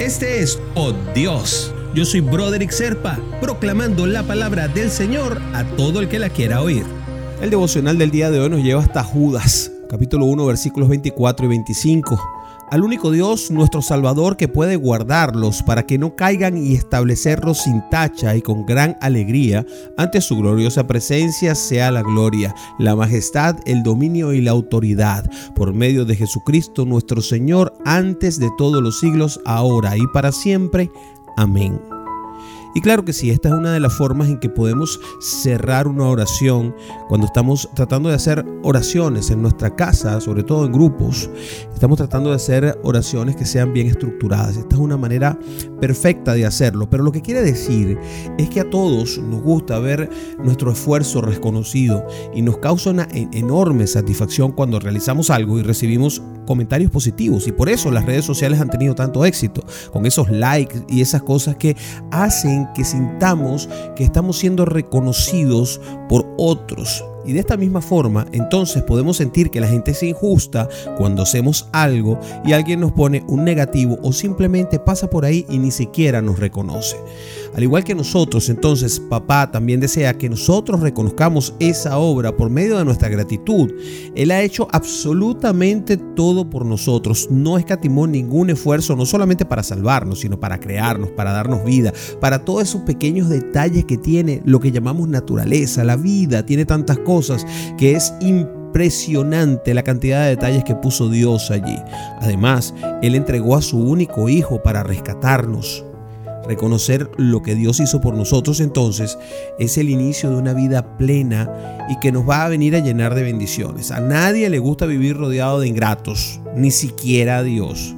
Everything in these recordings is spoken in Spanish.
Este es Oh Dios. Yo soy Broderick Serpa, proclamando la palabra del Señor a todo el que la quiera oír. El devocional del día de hoy nos lleva hasta Judas, capítulo 1, versículos 24 y 25 al único Dios, nuestro Salvador, que puede guardarlos para que no caigan y establecerlos sin tacha y con gran alegría ante su gloriosa presencia sea la gloria, la majestad, el dominio y la autoridad por medio de Jesucristo nuestro Señor antes de todos los siglos, ahora y para siempre. Amén. Y claro que sí, esta es una de las formas en que podemos cerrar una oración cuando estamos tratando de hacer oraciones en nuestra casa, sobre todo en grupos. Estamos tratando de hacer oraciones que sean bien estructuradas. Esta es una manera perfecta de hacerlo. Pero lo que quiere decir es que a todos nos gusta ver nuestro esfuerzo reconocido y nos causa una enorme satisfacción cuando realizamos algo y recibimos comentarios positivos. Y por eso las redes sociales han tenido tanto éxito, con esos likes y esas cosas que hacen que sintamos que estamos siendo reconocidos por otros. Y de esta misma forma, entonces podemos sentir que la gente es injusta cuando hacemos algo y alguien nos pone un negativo o simplemente pasa por ahí y ni siquiera nos reconoce. Al igual que nosotros, entonces papá también desea que nosotros reconozcamos esa obra por medio de nuestra gratitud. Él ha hecho absolutamente todo por nosotros. No escatimó ningún esfuerzo, no solamente para salvarnos, sino para crearnos, para darnos vida, para todos esos pequeños detalles que tiene lo que llamamos naturaleza. La vida tiene tantas cosas que es impresionante la cantidad de detalles que puso Dios allí. Además, Él entregó a su único hijo para rescatarnos. Reconocer lo que Dios hizo por nosotros entonces es el inicio de una vida plena y que nos va a venir a llenar de bendiciones. A nadie le gusta vivir rodeado de ingratos, ni siquiera a Dios.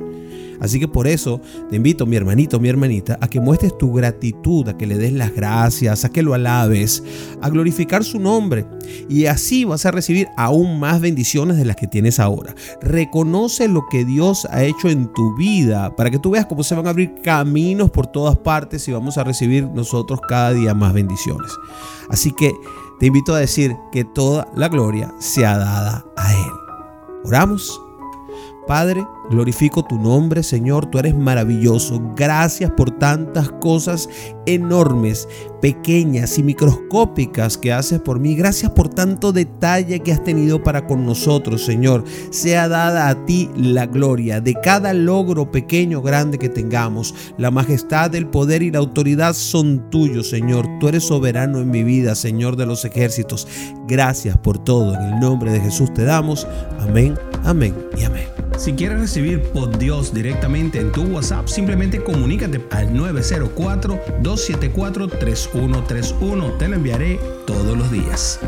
Así que por eso te invito, mi hermanito, mi hermanita, a que muestres tu gratitud, a que le des las gracias, a que lo alabes, a glorificar su nombre. Y así vas a recibir aún más bendiciones de las que tienes ahora. Reconoce lo que Dios ha hecho en tu vida para que tú veas cómo se van a abrir caminos por todas partes y vamos a recibir nosotros cada día más bendiciones. Así que te invito a decir que toda la gloria sea dada a Él. Oramos. Padre, glorifico tu nombre, Señor, tú eres maravilloso. Gracias por tantas cosas enormes, pequeñas y microscópicas que haces por mí. Gracias por tanto detalle que has tenido para con nosotros, Señor. Sea dada a ti la gloria de cada logro pequeño o grande que tengamos. La majestad, el poder y la autoridad son tuyos, Señor. Tú eres soberano en mi vida, Señor de los ejércitos. Gracias por todo. En el nombre de Jesús te damos. Amén, amén y amén. Si quieres recibir por Dios directamente en tu WhatsApp, simplemente comunícate al 904-274-3131. Te lo enviaré todos los días.